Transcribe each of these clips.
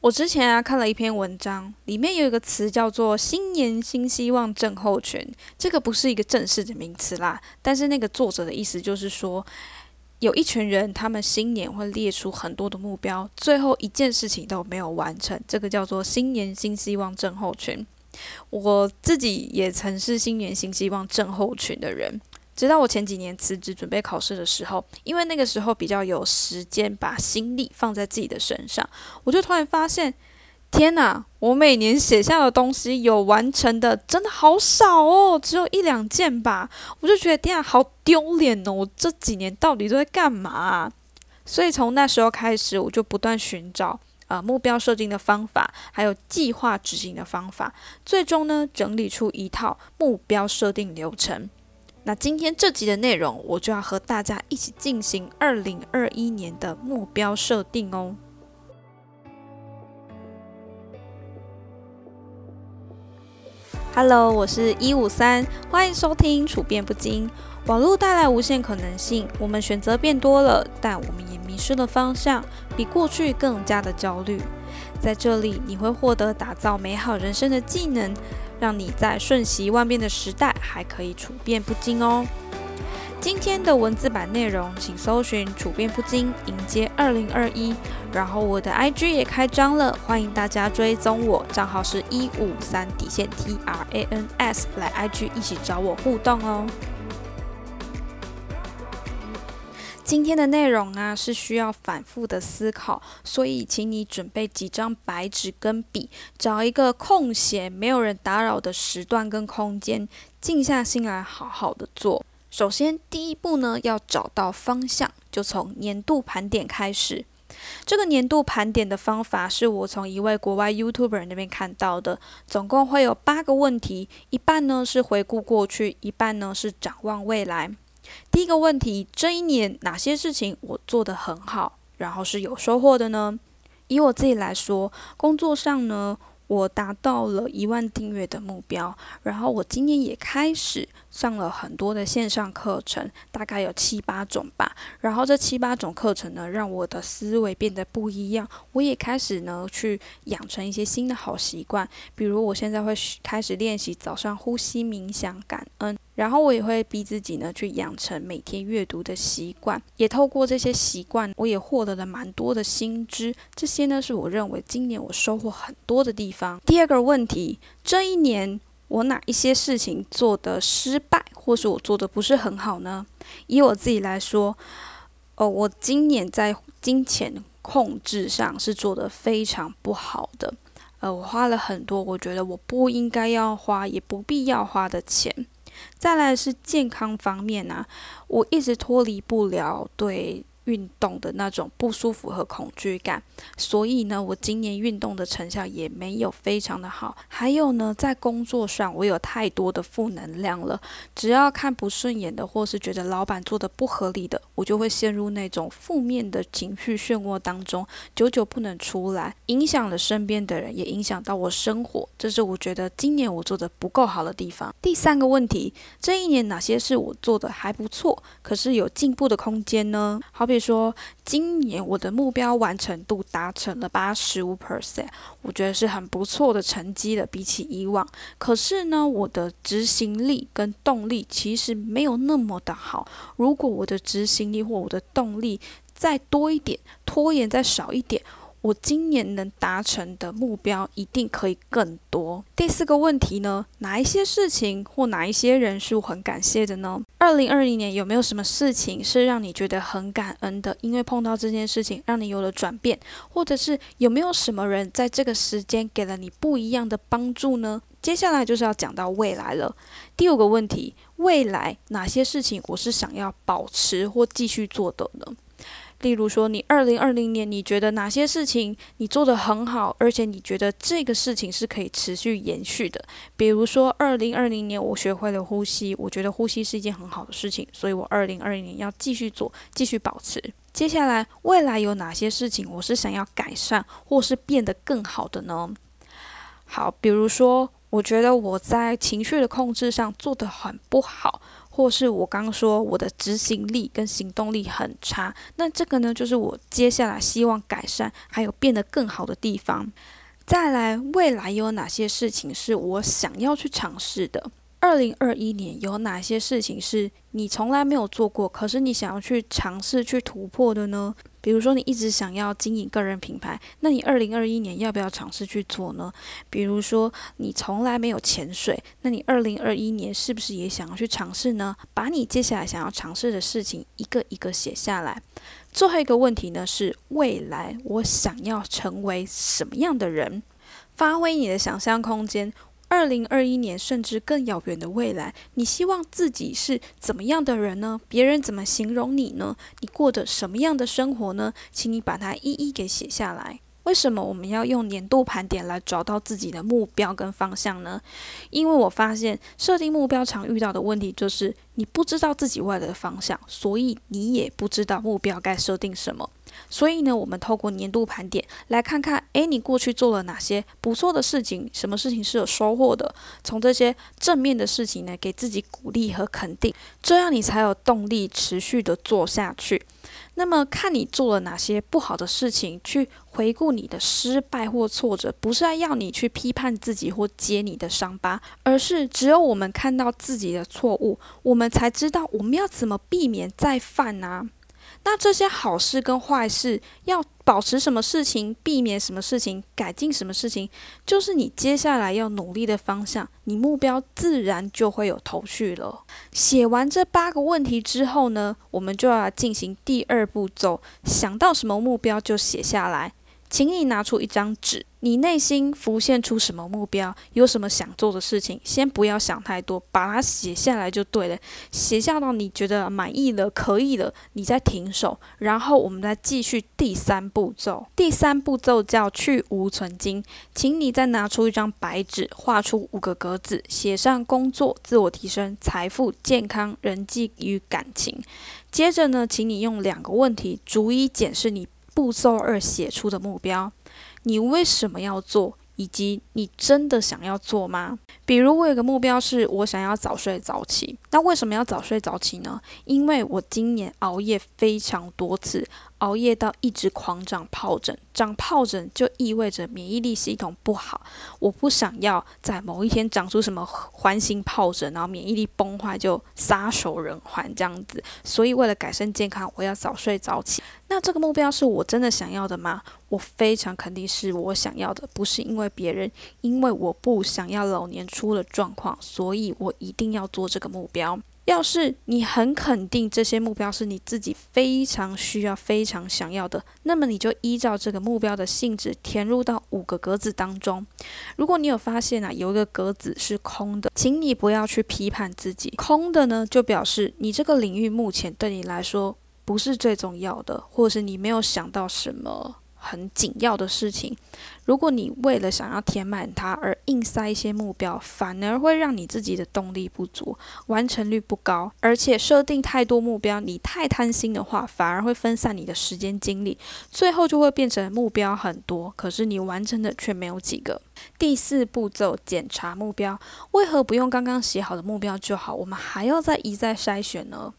我之前啊看了一篇文章，里面有一个词叫做“新年新希望症候群”，这个不是一个正式的名词啦，但是那个作者的意思就是说，有一群人，他们新年会列出很多的目标，最后一件事情都没有完成，这个叫做“新年新希望症候群”。我自己也曾是“新年新希望症候群”的人。直到我前几年辞职准备考试的时候，因为那个时候比较有时间把心力放在自己的身上，我就突然发现，天哪！我每年写下的东西有完成的真的好少哦，只有一两件吧。我就觉得天啊，好丢脸哦！我这几年到底都在干嘛？所以从那时候开始，我就不断寻找啊目标设定的方法，还有计划执行的方法，最终呢整理出一套目标设定流程。那今天这集的内容，我就要和大家一起进行二零二一年的目标设定哦。Hello，我是一五三，欢迎收听处变不惊。网络带来无限可能性，我们选择变多了，但我们也迷失了方向，比过去更加的焦虑。在这里，你会获得打造美好人生的技能。让你在瞬息万变的时代还可以处变不惊哦。今天的文字版内容，请搜寻“处变不惊，迎接二零二一”。然后我的 IG 也开张了，欢迎大家追踪我，账号是一五三底线 T R A N S，来 IG 一起找我互动哦。今天的内容啊是需要反复的思考，所以请你准备几张白纸跟笔，找一个空闲、没有人打扰的时段跟空间，静下心来好好的做。首先，第一步呢要找到方向，就从年度盘点开始。这个年度盘点的方法是我从一位国外 YouTuber 那边看到的，总共会有八个问题，一半呢是回顾过去，一半呢是展望未来。第一个问题，这一年哪些事情我做得很好，然后是有收获的呢？以我自己来说，工作上呢，我达到了一万订阅的目标，然后我今年也开始上了很多的线上课程，大概有七八种吧。然后这七八种课程呢，让我的思维变得不一样。我也开始呢去养成一些新的好习惯，比如我现在会开始练习早上呼吸、冥想、感恩。然后我也会逼自己呢，去养成每天阅读的习惯，也透过这些习惯，我也获得了蛮多的新知。这些呢，是我认为今年我收获很多的地方。第二个问题，这一年我哪一些事情做的失败，或是我做的不是很好呢？以我自己来说，哦，我今年在金钱控制上是做的非常不好的。呃，我花了很多我觉得我不应该要花，也不必要花的钱。再来是健康方面啊，我一直脱离不了对。运动的那种不舒服和恐惧感，所以呢，我今年运动的成效也没有非常的好。还有呢，在工作上，我有太多的负能量了。只要看不顺眼的，或是觉得老板做的不合理的，我就会陷入那种负面的情绪漩涡当中，久久不能出来，影响了身边的人，也影响到我生活。这是我觉得今年我做的不够好的地方。第三个问题，这一年哪些是我做的还不错，可是有进步的空间呢？好所以。说今年我的目标完成度达成了八十五 percent，我觉得是很不错的成绩了，比起以往。可是呢，我的执行力跟动力其实没有那么的好。如果我的执行力或我的动力再多一点，拖延再少一点。我今年能达成的目标一定可以更多。第四个问题呢，哪一些事情或哪一些人是我很感谢的呢？二零二零年有没有什么事情是让你觉得很感恩的？因为碰到这件事情让你有了转变，或者是有没有什么人在这个时间给了你不一样的帮助呢？接下来就是要讲到未来了。第五个问题，未来哪些事情我是想要保持或继续做的呢？例如说，你二零二零年你觉得哪些事情你做得很好，而且你觉得这个事情是可以持续延续的？比如说，二零二零年我学会了呼吸，我觉得呼吸是一件很好的事情，所以我二零二零年要继续做，继续保持。接下来，未来有哪些事情我是想要改善或是变得更好的呢？好，比如说，我觉得我在情绪的控制上做得很不好。或是我刚说我的执行力跟行动力很差，那这个呢，就是我接下来希望改善还有变得更好的地方。再来，未来有哪些事情是我想要去尝试的？二零二一年有哪些事情是你从来没有做过，可是你想要去尝试去突破的呢？比如说，你一直想要经营个人品牌，那你二零二一年要不要尝试去做呢？比如说，你从来没有潜水，那你二零二一年是不是也想要去尝试呢？把你接下来想要尝试的事情一个一个写下来。最后一个问题呢是，未来我想要成为什么样的人？发挥你的想象空间。二零二一年，甚至更遥远的未来，你希望自己是怎么样的人呢？别人怎么形容你呢？你过的什么样的生活呢？请你把它一一给写下来。为什么我们要用年度盘点来找到自己的目标跟方向呢？因为我发现设定目标常遇到的问题就是你不知道自己未来的方向，所以你也不知道目标该设定什么。所以呢，我们透过年度盘点来看看，诶，你过去做了哪些不错的事情？什么事情是有收获的？从这些正面的事情呢，给自己鼓励和肯定，这样你才有动力持续的做下去。那么，看你做了哪些不好的事情，去回顾你的失败或挫折，不是要你去批判自己或揭你的伤疤，而是只有我们看到自己的错误，我们才知道我们要怎么避免再犯啊。那这些好事跟坏事，要保持什么事情，避免什么事情，改进什么事情，就是你接下来要努力的方向。你目标自然就会有头绪了。写完这八个问题之后呢，我们就要进行第二步骤，想到什么目标就写下来。请你拿出一张纸，你内心浮现出什么目标，有什么想做的事情，先不要想太多，把它写下来就对了。写下到你觉得满意了、可以了，你再停手，然后我们再继续第三步骤。第三步骤叫去无存金，请你再拿出一张白纸，画出五个格子，写上工作、自我提升、财富、健康、人际与感情。接着呢，请你用两个问题逐一检视你。步骤二写出的目标，你为什么要做，以及你真的想要做吗？比如我有个目标是我想要早睡早起，那为什么要早睡早起呢？因为我今年熬夜非常多次。熬夜到一直狂长疱疹，长疱疹就意味着免疫力系统不好。我不想要在某一天长出什么环形疱疹，然后免疫力崩坏就撒手人寰这样子。所以为了改善健康，我要早睡早起。那这个目标是我真的想要的吗？我非常肯定是我想要的，不是因为别人，因为我不想要老年出了状况，所以我一定要做这个目标。要是你很肯定这些目标是你自己非常需要、非常想要的，那么你就依照这个目标的性质填入到五个格子当中。如果你有发现啊，有一个格子是空的，请你不要去批判自己。空的呢，就表示你这个领域目前对你来说不是最重要的，或者是你没有想到什么。很紧要的事情，如果你为了想要填满它而硬塞一些目标，反而会让你自己的动力不足，完成率不高。而且设定太多目标，你太贪心的话，反而会分散你的时间精力，最后就会变成目标很多，可是你完成的却没有几个。第四步骤检查目标，为何不用刚刚写好的目标就好？我们还要再一再筛选呢？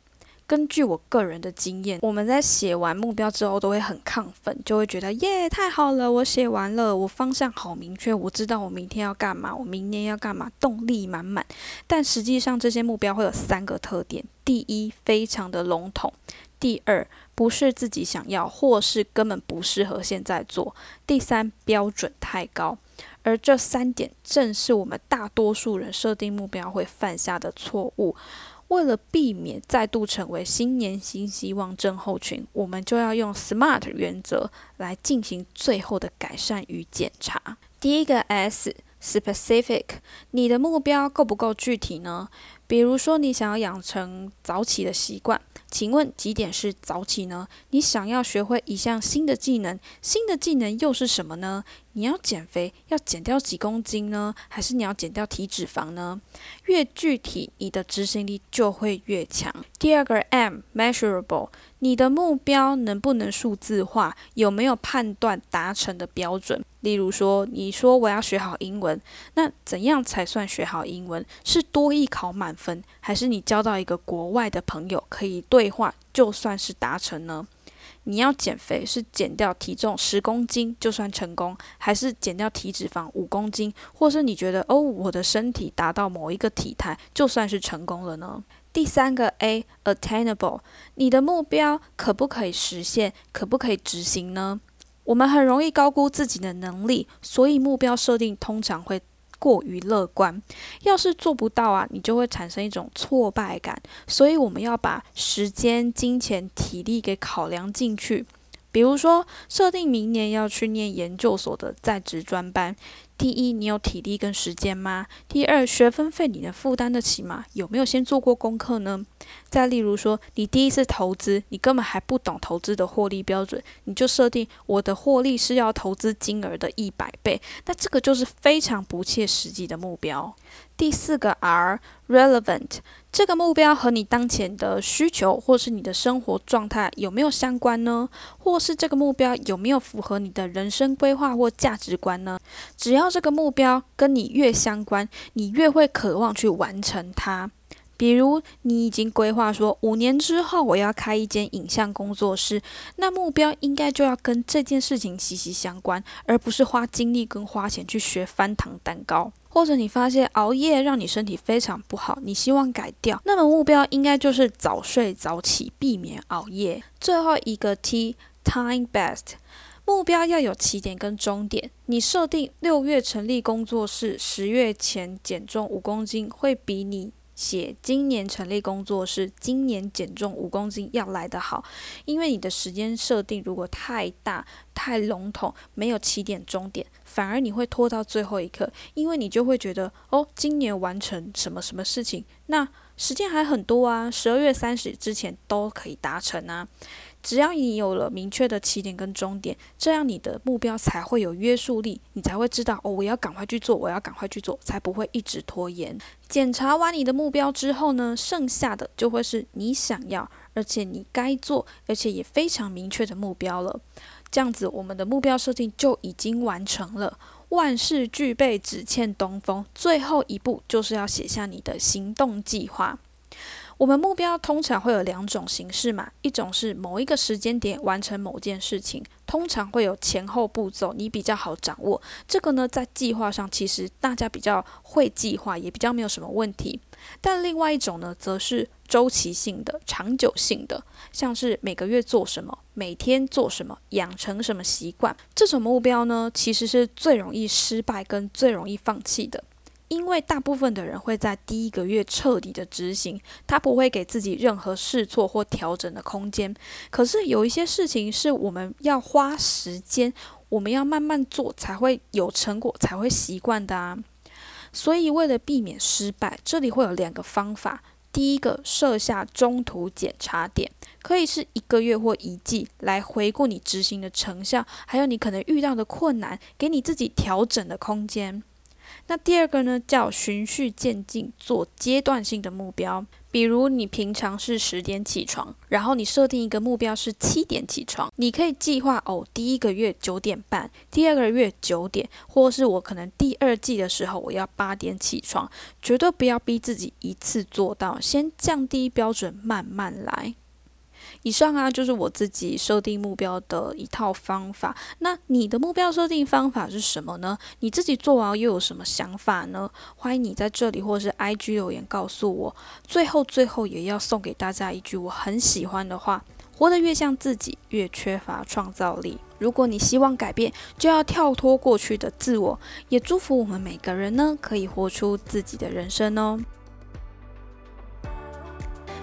根据我个人的经验，我们在写完目标之后都会很亢奋，就会觉得耶，太好了，我写完了，我方向好明确，我知道我明天要干嘛，我明年要干嘛，动力满满。但实际上，这些目标会有三个特点：第一，非常的笼统；第二，不是自己想要，或是根本不适合现在做；第三，标准太高。而这三点正是我们大多数人设定目标会犯下的错误。为了避免再度成为新年新希望症候群，我们就要用 SMART 原则来进行最后的改善与检查。第一个 S，specific，你的目标够不够具体呢？比如说，你想要养成早起的习惯。请问几点是早起呢？你想要学会一项新的技能，新的技能又是什么呢？你要减肥，要减掉几公斤呢？还是你要减掉体脂肪呢？越具体，你的执行力就会越强。第二个 M，measurable，你的目标能不能数字化？有没有判断达成的标准？例如说，你说我要学好英文，那怎样才算学好英文？是多艺考满分，还是你交到一个国外的朋友可以对话，就算是达成呢？你要减肥，是减掉体重十公斤就算成功，还是减掉体脂肪五公斤，或是你觉得哦，我的身体达到某一个体态就算是成功了呢？第三个 A，attainable，你的目标可不可以实现，可不可以执行呢？我们很容易高估自己的能力，所以目标设定通常会过于乐观。要是做不到啊，你就会产生一种挫败感。所以我们要把时间、金钱、体力给考量进去。比如说，设定明年要去念研究所的在职专班。第一，你有体力跟时间吗？第二，学分费你能负担得起吗？有没有先做过功课呢？再例如说，你第一次投资，你根本还不懂投资的获利标准，你就设定我的获利是要投资金额的一百倍，那这个就是非常不切实际的目标。第四个 R，relevant。这个目标和你当前的需求，或是你的生活状态有没有相关呢？或是这个目标有没有符合你的人生规划或价值观呢？只要这个目标跟你越相关，你越会渴望去完成它。比如，你已经规划说五年之后我要开一间影像工作室，那目标应该就要跟这件事情息息相关，而不是花精力跟花钱去学翻糖蛋糕。或者你发现熬夜让你身体非常不好，你希望改掉，那么目标应该就是早睡早起，避免熬夜。最后一个 T，time best，目标要有起点跟终点。你设定六月成立工作室，十月前减重五公斤，会比你。写今年成立工作室，今年减重五公斤要来得好，因为你的时间设定如果太大、太笼统，没有起点、终点，反而你会拖到最后一刻，因为你就会觉得哦，今年完成什么什么事情，那时间还很多啊，十二月三十之前都可以达成啊。只要你有了明确的起点跟终点，这样你的目标才会有约束力，你才会知道哦，我要赶快去做，我要赶快去做，才不会一直拖延。检查完你的目标之后呢，剩下的就会是你想要，而且你该做，而且也非常明确的目标了。这样子，我们的目标设定就已经完成了。万事俱备，只欠东风。最后一步就是要写下你的行动计划。我们目标通常会有两种形式嘛，一种是某一个时间点完成某件事情，通常会有前后步骤，你比较好掌握。这个呢，在计划上其实大家比较会计划，也比较没有什么问题。但另外一种呢，则是周期性的、长久性的，像是每个月做什么，每天做什么，养成什么习惯，这种目标呢，其实是最容易失败跟最容易放弃的。因为大部分的人会在第一个月彻底的执行，他不会给自己任何试错或调整的空间。可是有一些事情是我们要花时间，我们要慢慢做才会有成果，才会习惯的啊。所以为了避免失败，这里会有两个方法。第一个，设下中途检查点，可以是一个月或一季，来回顾你执行的成效，还有你可能遇到的困难，给你自己调整的空间。那第二个呢，叫循序渐进，做阶段性的目标。比如你平常是十点起床，然后你设定一个目标是七点起床，你可以计划哦，第一个月九点半，第二个月九点，或是我可能第二季的时候我要八点起床，绝对不要逼自己一次做到，先降低标准，慢慢来。以上啊，就是我自己设定目标的一套方法。那你的目标设定方法是什么呢？你自己做完又有什么想法呢？欢迎你在这里或是 IG 留言告诉我。最后，最后也要送给大家一句我很喜欢的话：活得越像自己，越缺乏创造力。如果你希望改变，就要跳脱过去的自我。也祝福我们每个人呢，可以活出自己的人生哦。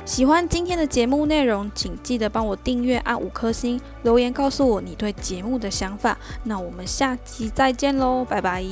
喜欢今天的节目内容，请记得帮我订阅，按五颗星，留言告诉我你对节目的想法。那我们下期再见喽，拜拜。